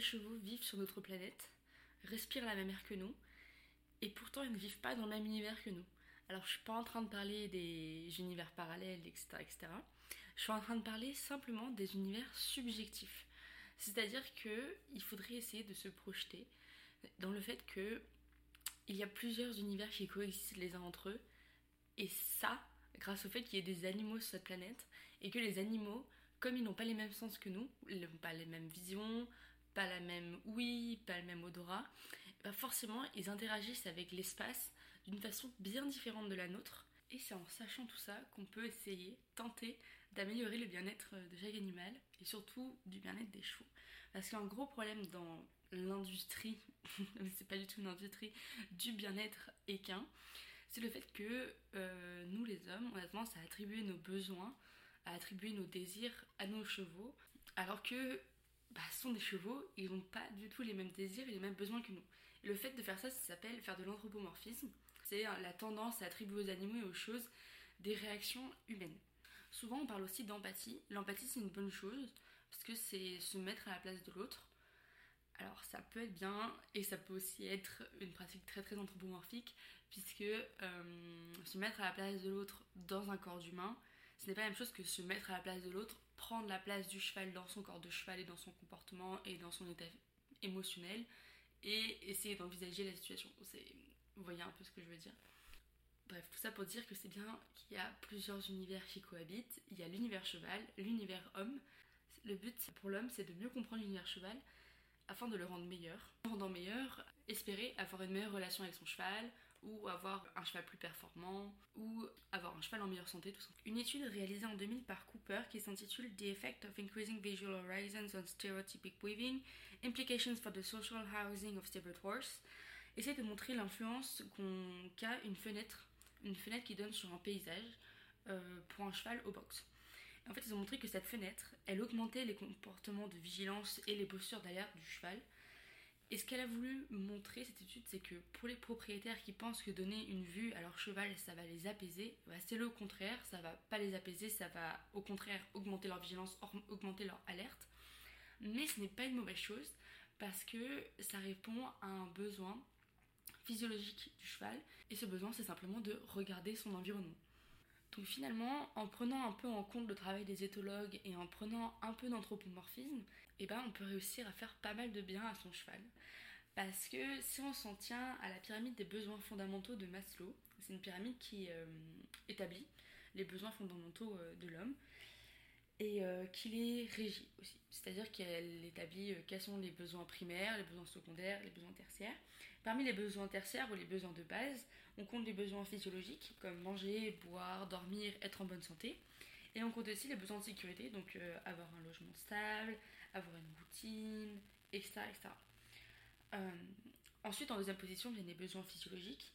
chevaux vivent sur notre planète, respirent la même air que nous, et pourtant ils ne vivent pas dans le même univers que nous. Alors je suis pas en train de parler des univers parallèles, etc., etc. Je suis en train de parler simplement des univers subjectifs. C'est-à-dire que il faudrait essayer de se projeter dans le fait que il y a plusieurs univers qui coexistent les uns entre eux, et ça, grâce au fait qu'il y ait des animaux sur cette planète, et que les animaux, comme ils n'ont pas les mêmes sens que nous, ils n'ont pas les mêmes visions, pas la même ouïe, pas le même odorat, bah forcément ils interagissent avec l'espace d'une façon bien différente de la nôtre. Et c'est en sachant tout ça qu'on peut essayer, tenter d'améliorer le bien-être de chaque animal et surtout du bien-être des chevaux. Parce qu'un gros problème dans l'industrie, c'est pas du tout une industrie, du bien-être équin, c'est le fait que euh, nous les hommes, on a tendance à attribuer nos besoins, à attribuer nos désirs à nos chevaux, alors que bah, sont des chevaux, ils n'ont pas du tout les mêmes désirs et les mêmes besoins que nous. Le fait de faire ça, ça s'appelle faire de l'anthropomorphisme. C'est la tendance à attribuer aux animaux et aux choses des réactions humaines. Souvent, on parle aussi d'empathie. L'empathie, c'est une bonne chose parce que c'est se mettre à la place de l'autre. Alors, ça peut être bien et ça peut aussi être une pratique très très anthropomorphique puisque euh, se mettre à la place de l'autre dans un corps d'humain, ce n'est pas la même chose que se mettre à la place de l'autre, prendre la place du cheval dans son corps de cheval et dans son comportement et dans son état émotionnel et essayer d'envisager la situation. Vous voyez un peu ce que je veux dire Bref, tout ça pour dire que c'est bien qu'il y a plusieurs univers qui cohabitent. Il y a l'univers cheval, l'univers homme. Le but pour l'homme, c'est de mieux comprendre l'univers cheval afin de le rendre meilleur. En rendant meilleur, espérer avoir une meilleure relation avec son cheval, ou avoir un cheval plus performant, ou avoir un cheval en meilleure santé, tout ça. Une étude réalisée en 2000 par Cooper qui s'intitule The Effect of Increasing Visual Horizons on Stereotypic Weaving, Implications for the Social Housing of Stable Horse, essaie de montrer l'influence qu'a une fenêtre, une fenêtre qui donne sur un paysage euh, pour un cheval au box. En fait, ils ont montré que cette fenêtre, elle augmentait les comportements de vigilance et les postures d'alerte du cheval, et ce qu'elle a voulu montrer, cette étude, c'est que pour les propriétaires qui pensent que donner une vue à leur cheval, ça va les apaiser, bah c'est le contraire, ça va pas les apaiser, ça va au contraire augmenter leur vigilance, augmenter leur alerte. Mais ce n'est pas une mauvaise chose, parce que ça répond à un besoin physiologique du cheval, et ce besoin, c'est simplement de regarder son environnement. Donc finalement, en prenant un peu en compte le travail des éthologues et en prenant un peu d'anthropomorphisme, eh ben on peut réussir à faire pas mal de bien à son cheval. Parce que si on s'en tient à la pyramide des besoins fondamentaux de Maslow, c'est une pyramide qui euh, établit les besoins fondamentaux euh, de l'homme, et euh, qu'il est régi aussi. C'est-à-dire qu'elle établit quels sont les besoins primaires, les besoins secondaires, les besoins tertiaires. Parmi les besoins tertiaires ou les besoins de base, on compte les besoins physiologiques comme manger, boire, dormir, être en bonne santé. Et on compte aussi les besoins de sécurité, donc avoir un logement stable, avoir une routine, etc. etc. ensuite, en deuxième position, viennent les besoins physiologiques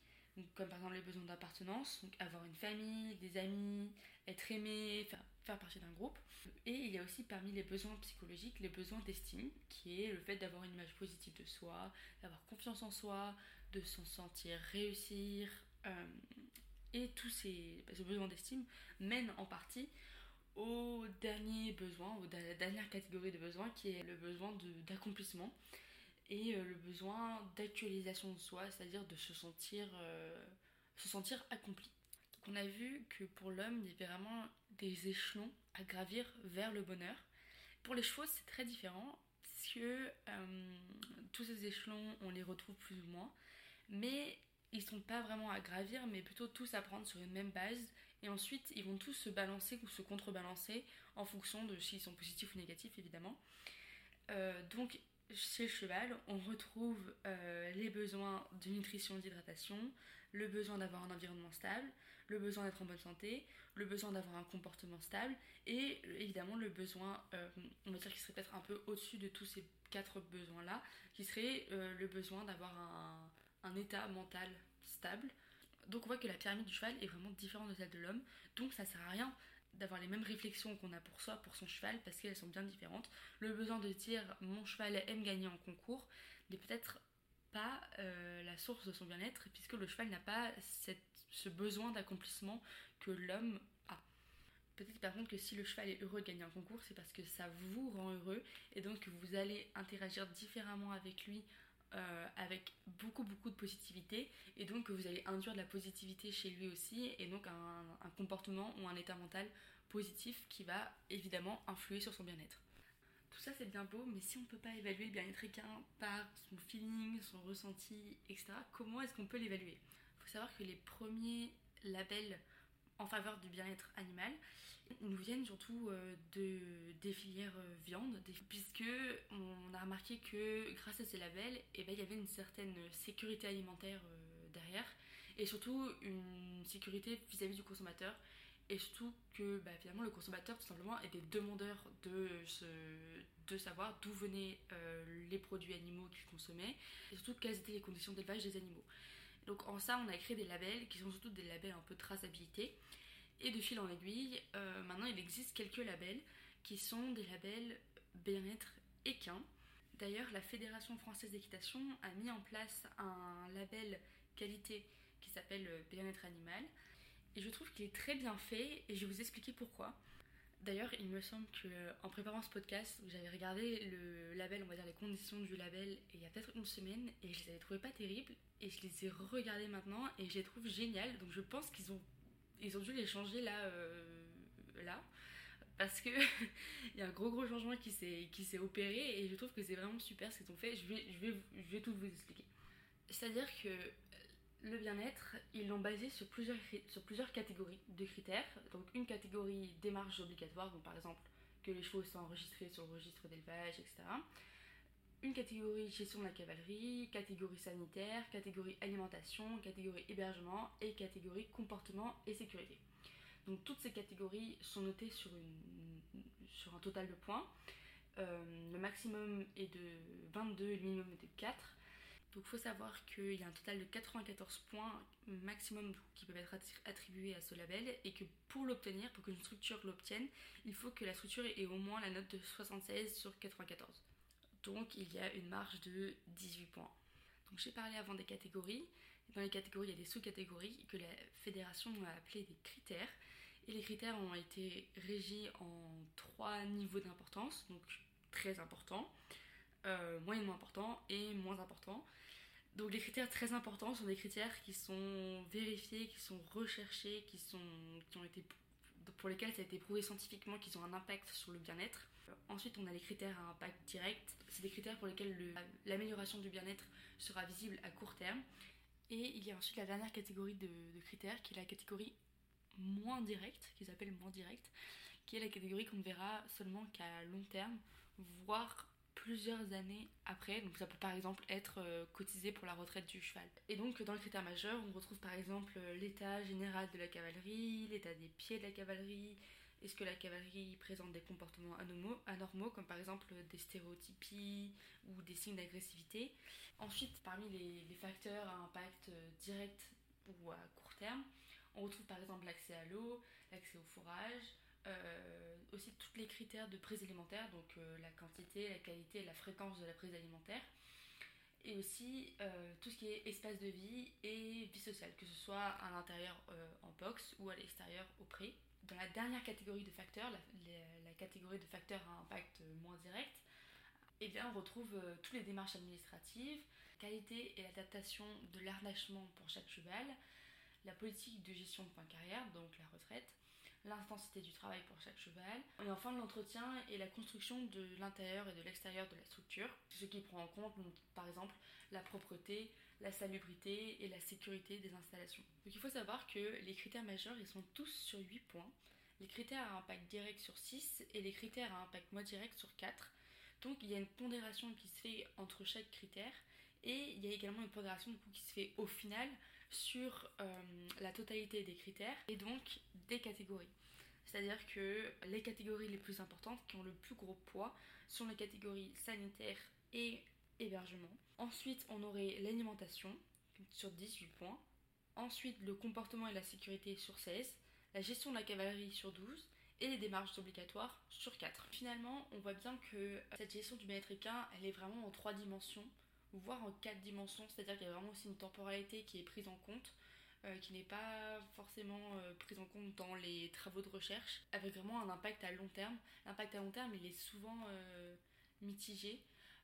comme par exemple les besoins d'appartenance, donc avoir une famille, des amis, être aimé, faire, faire partie d'un groupe. Et il y a aussi parmi les besoins psychologiques les besoins d'estime, qui est le fait d'avoir une image positive de soi, d'avoir confiance en soi, de s'en sentir réussir. Euh, et tous ces, bah, besoins d'estime mènent en partie au dernier besoin, à la dernière catégorie de besoins, qui est le besoin d'accomplissement et euh, le besoin d'actualisation de soi, c'est-à-dire de se sentir, euh, se sentir accompli. Donc on a vu que pour l'homme, il y avait vraiment des échelons à gravir vers le bonheur. Pour les chevaux, c'est très différent, puisque euh, tous ces échelons, on les retrouve plus ou moins, mais ils sont pas vraiment à gravir, mais plutôt tous à prendre sur une même base, et ensuite ils vont tous se balancer ou se contrebalancer en fonction de s'ils sont positifs ou négatifs, évidemment. donc chez le cheval, on retrouve euh, les besoins de nutrition, d'hydratation, le besoin d'avoir un environnement stable, le besoin d'être en bonne santé, le besoin d'avoir un comportement stable et évidemment le besoin, euh, on va dire qui serait peut-être un peu au-dessus de tous ces quatre besoins-là, qui serait euh, le besoin d'avoir un état mental stable. Donc on voit que la pyramide du cheval est vraiment différente de celle de l'homme, donc ça sert à rien d'avoir les mêmes réflexions qu'on a pour soi, pour son cheval, parce qu'elles sont bien différentes. Le besoin de dire mon cheval aime gagner en concours n'est peut-être pas euh, la source de son bien-être, puisque le cheval n'a pas ce besoin d'accomplissement que l'homme a. Peut-être par contre que si le cheval est heureux de gagner un concours, c'est parce que ça vous rend heureux et donc vous allez interagir différemment avec lui euh, avec beaucoup beaucoup de positivité et donc vous allez induire de la positivité chez lui aussi et donc un, un comportement ou un état mental positif qui va évidemment influer sur son bien-être. Tout ça c'est bien beau, mais si on ne peut pas évaluer le bien-être équin par son feeling, son ressenti, etc., comment est-ce qu'on peut l'évaluer? Il faut savoir que les premiers labels en faveur du bien-être animal nous viennent surtout euh, de, des filières euh, viande, puisque on a remarqué que grâce à ces labels, eh ben, il y avait une certaine sécurité alimentaire euh, derrière, et surtout une sécurité vis-à-vis du consommateur, et surtout que bah, finalement le consommateur tout simplement était demandeur de, de savoir d'où venaient les produits animaux qu'il consommait, et surtout quelles étaient les conditions d'élevage des animaux. Donc en ça, on a créé des labels qui sont surtout des labels un peu de traçabilité. Et de fil en aiguille, euh, maintenant il existe quelques labels qui sont des labels bien-être équin. D'ailleurs, la Fédération française d'équitation a mis en place un label qualité qui s'appelle bien-être animal. Et je trouve qu'il est très bien fait et je vais vous expliquer pourquoi. D'ailleurs, il me semble que en préparant ce podcast, j'avais regardé le label, on va dire les conditions du label, il y a peut-être une semaine, et je les avais trouvées pas terribles, et je les ai regardées maintenant, et je les trouve géniales. Donc je pense qu'ils ont, ils ont dû les changer là, euh, là, parce que il y a un gros gros changement qui s'est qui s'est opéré, et je trouve que c'est vraiment super ce qu'ils ont fait. Je vais je vais je vais tout vous expliquer. C'est-à-dire que le bien-être, ils l'ont basé sur plusieurs, sur plusieurs catégories de critères. Donc une catégorie démarche obligatoire, donc par exemple que les chevaux soient enregistrés sur le registre d'élevage, etc. Une catégorie gestion de la cavalerie, catégorie sanitaire, catégorie alimentation, catégorie hébergement et catégorie comportement et sécurité. Donc toutes ces catégories sont notées sur, une, sur un total de points. Euh, le maximum est de 22 et le minimum est de 4. Donc il faut savoir qu'il y a un total de 94 points maximum qui peuvent être attribués à ce label et que pour l'obtenir, pour qu'une structure l'obtienne, il faut que la structure ait au moins la note de 76 sur 94. Donc il y a une marge de 18 points. Donc j'ai parlé avant des catégories. Dans les catégories, il y a des sous-catégories que la fédération a appelées des critères. Et les critères ont été régis en trois niveaux d'importance, donc très important, euh, moyennement important et moins important. Donc les critères très importants sont des critères qui sont vérifiés, qui sont recherchés, qui, sont, qui ont été, pour lesquels ça a été prouvé scientifiquement qu'ils ont un impact sur le bien-être. Ensuite, on a les critères à impact direct. C'est des critères pour lesquels l'amélioration du bien-être sera visible à court terme. Et il y a ensuite la dernière catégorie de, de critères qui est la catégorie moins directe, qu'ils appellent moins directe, qui est la catégorie qu'on ne verra seulement qu'à long terme, voire plusieurs années après. Donc ça peut par exemple être euh, cotisé pour la retraite du cheval. Et donc dans le critère majeur, on retrouve par exemple l'état général de la cavalerie, l'état des pieds de la cavalerie, est-ce que la cavalerie présente des comportements anormaux, anormaux, comme par exemple des stéréotypies ou des signes d'agressivité? Ensuite, parmi les, les, facteurs à impact euh, direct ou à court terme, on retrouve par exemple l'accès à l'eau, l'accès au fourrage, euh, aussi tous les critères de prise alimentaire, donc euh, la quantité, la qualité et la fréquence de la prise alimentaire. Et aussi euh, tout ce qui est espace de vie et vie sociale, que ce soit à l'intérieur en box ou à l'extérieur au pré. Dans la dernière catégorie de facteurs, la, catégorie de facteurs à impact moins direct, eh bien, on retrouve toutes les démarches administratives, qualité et adaptation de l'arnachement pour chaque cheval, la politique de gestion de point carrière, donc la retraite, l'intensité du travail pour chaque cheval, et enfin l'entretien et la construction de l'intérieur et de l'extérieur de la structure, ce qui prend en compte par exemple la propreté, la salubrité et la sécurité des installations. Donc il faut savoir que les critères majeurs ils sont tous sur 8 points, les critères à impact direct sur 6 et les critères à impact moins direct sur 4. Donc il y a une pondération qui se fait entre chaque critère et il y a également une coup, qui se fait au final sur euh, la totalité des critères et donc des catégories. C'est-à-dire que les catégories les plus importantes qui ont le plus gros poids sont les catégories sanitaires et hébergement. Ensuite, on aurait l'alimentation sur 18 points. Ensuite, le comportement et la sécurité sur 16. La gestion de la cavalerie sur 12 et les démarches obligatoires sur 4. Finalement, on voit bien que cette gestion du bien-être elle est vraiment en trois dimensions voire en quatre dimensions, c'est-à-dire qu'il y a vraiment aussi une temporalité qui est prise en compte. qui n'est pas forcément prise en compte dans les travaux de recherche, avec vraiment un impact à long terme. L'impact à long terme, il est souvent mitigé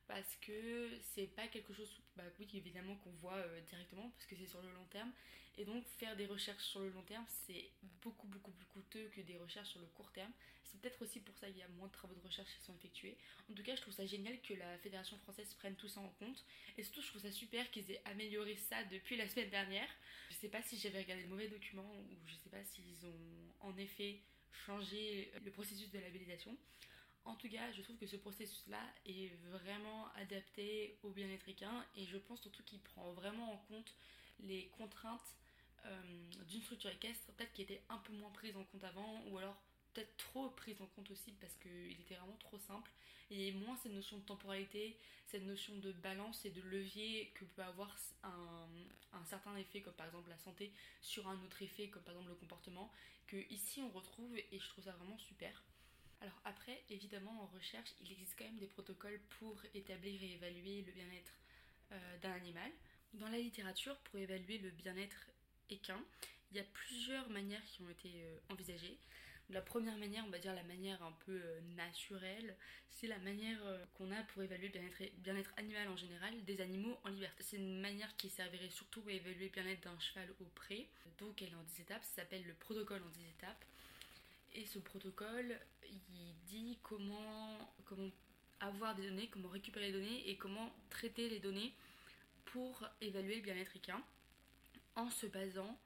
parce que c'est pas quelque chose, bah oui, évidemment qu'on voit directement parce que c'est sur le long terme, et donc faire des recherches sur le long terme, c'est beaucoup beaucoup plus coûteux que des recherches sur le court terme. C'est peut-être aussi pour ça qu'il y a moins de travaux de recherche qui sont effectués. En tout cas, je trouve ça génial que la Fédération française prenne tout ça en compte. Et surtout, je trouve ça super qu'ils aient amélioré ça depuis la semaine dernière. Je sais pas si j'avais regardé le mauvais document ou je sais pas s'ils ont en effet changé le processus de labellisation. En tout cas, je trouve que ce processus-là est vraiment adapté au bien-être équin et je pense surtout qu'il prend vraiment en compte les contraintes euh, d'une structure équestre, peut-être qui était un peu moins prise en compte avant, ou alors peut-être trop prise en compte aussi parce qu'il était vraiment trop simple. Et moins cette notion de temporalité, cette notion de balance et de levier que peut avoir un, un, certain effet, comme par exemple la santé, sur un autre effet, comme par exemple le comportement, que ici on retrouve et je trouve ça vraiment super. Alors après, évidemment, en recherche, il existe quand même des protocoles pour établir et évaluer le bien-être euh, d'un animal. Dans la littérature, pour évaluer le bien-être équin. Il y a plusieurs manières qui ont été euh, envisagées. La première manière, on va dire la manière un peu euh, naturelle, c'est la manière euh, qu'on a pour évaluer le bien-être animal en général des animaux en liberté. C'est une manière qui servirait surtout à évaluer le bien-être d'un cheval au pré. Donc elle est en 10 étapes, ça s'appelle le protocole en 10 étapes. Et ce protocole, il dit comment, comment avoir des données, comment récupérer les données et comment traiter les données pour évaluer le bien-être équin en se basant,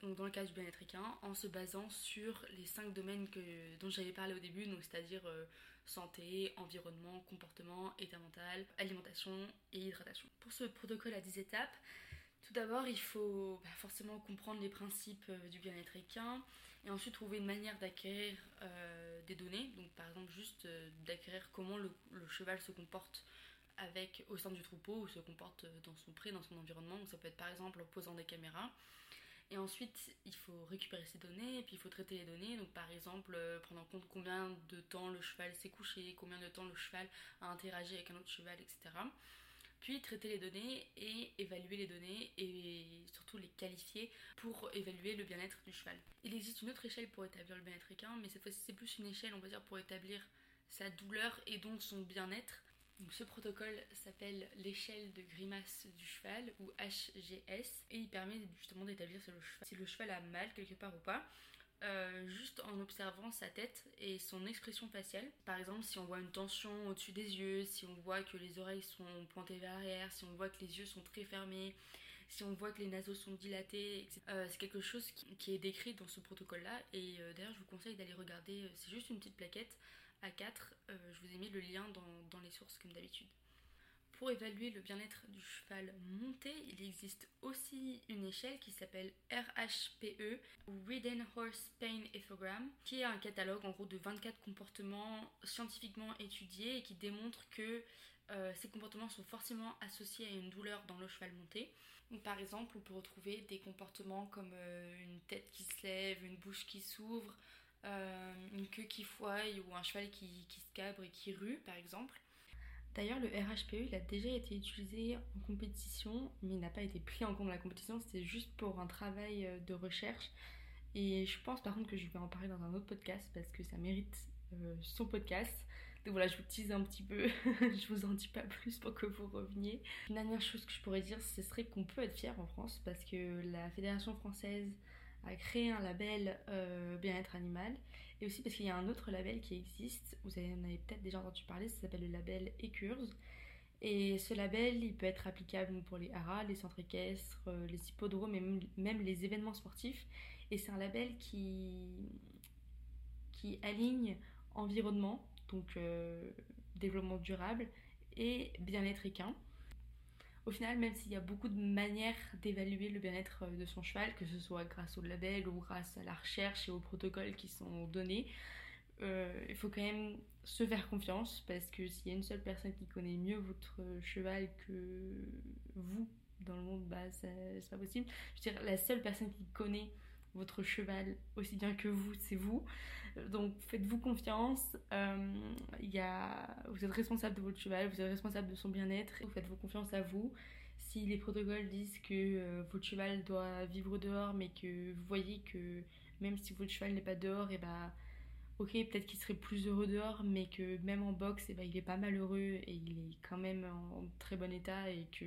donc dans le cas du bien-être équin, en se basant sur les cinq domaines que, dont j'avais parlé au début, c'est-à-dire euh, santé, environnement, comportement, état mental, alimentation et hydratation. Pour ce protocole à 10 étapes, tout d'abord il faut bah, forcément comprendre les principes euh, du bien-être équin et ensuite trouver une manière d'acquérir euh, des données, donc par exemple juste d'acquérir comment le cheval se comporte avec, au sein du troupeau ou se comporte dans son pré, dans son environnement. Donc ça peut être par exemple en posant des caméras. Et ensuite, il faut récupérer ces données et puis il faut traiter les données. Donc par exemple, euh, prendre en compte combien de temps le cheval s'est couché, combien de temps le cheval a interagi avec un autre cheval, etc. Puis traiter les données et évaluer les données et surtout les qualifier pour évaluer le bien-être du cheval. Il existe une autre échelle pour établir le bien-être équin, mais cette fois-ci c'est plus une échelle, on va dire, pour établir sa douleur et donc son bien-être ce protocole s'appelle l'échelle de grimace du cheval ou HGS et il permet justement d'établir si, le cheval a mal quelque part ou pas. Euh, juste en observant sa tête et son expression faciale. Par exemple, si on voit une tension au-dessus des yeux, si on voit que les oreilles sont pointées vers l'arrière, si on voit que les yeux sont très fermés, si on voit que les naseaux sont dilatés, euh, c'est quelque chose qui, est décrit dans ce protocole-là. Et euh, d'ailleurs, je vous conseille d'aller regarder, c'est juste une petite plaquette à 4. Euh, je vous ai mis le lien dans, les sources comme d'habitude. Pour évaluer le bien-être du cheval monté, il existe aussi une échelle qui s'appelle RHPE ou Ridden Horse Pain Ethogram, qui est un catalogue en gros de 24 comportements scientifiquement étudiés et qui démontre que euh, ces comportements sont forcément associés à une douleur dans le cheval monté. par exemple, on peut retrouver des comportements comme euh, une tête qui se lève, une bouche qui s'ouvre, une queue qui fouaille ou un cheval qui, qui, se cabre et qui rue par exemple. D'ailleurs, le RHPE, il a déjà été utilisé en compétition, mais il n'a pas été pris en compte dans la compétition, c'était juste pour un travail euh, de recherche. Et je pense par contre que je vais en parler dans un autre podcast parce que ça mérite euh, son podcast. Donc voilà, je vous tease un petit peu, je vous en dis pas plus pour que vous reveniez. Une dernière chose que je pourrais dire, ce serait qu'on peut être fier en France parce que la Fédération française a créé un label euh, bien-être animal et aussi parce qu'il y a un autre label qui existe, vous en avez peut-être déjà entendu parler, ça s'appelle le label ECURS. Et ce label, il peut être applicable pour les haras, les centres équestres, euh, les hippodromes et même, les événements sportifs. Et c'est un label qui, qui aligne environnement, donc euh, développement durable, et bien-être équin au final, même s'il y a beaucoup de manières d'évaluer le bien-être euh, de son cheval, que ce soit grâce au label ou grâce à la recherche et aux protocoles qui sont donnés, euh, il faut quand même se faire confiance parce que s'il y a une seule personne qui connaît mieux votre cheval que vous dans le monde, bah c'est pas possible. Je veux dire, la seule personne qui connaît votre cheval aussi bien que vous, c'est vous. Donc faites-vous confiance. Euh, y a... Vous êtes responsable de votre cheval, vous êtes responsable de son bien-être. Faites-vous confiance à vous. Si les protocoles disent que euh, votre cheval doit vivre dehors, mais que vous voyez que même si votre cheval n'est pas dehors, et bah ok, peut-être qu'il serait plus heureux dehors, mais que même en boxe, et bah, il est pas malheureux et il est quand même en très bon état et que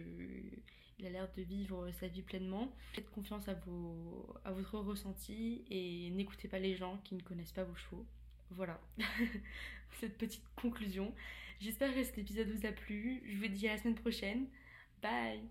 il a l'air de vivre sa vie pleinement. Faites confiance à, vos, à votre ressenti et n'écoutez pas les gens qui ne connaissent pas vos chevaux. Voilà, cette petite conclusion. J'espère que cet épisode vous a plu. Je vous dis à la semaine prochaine. Bye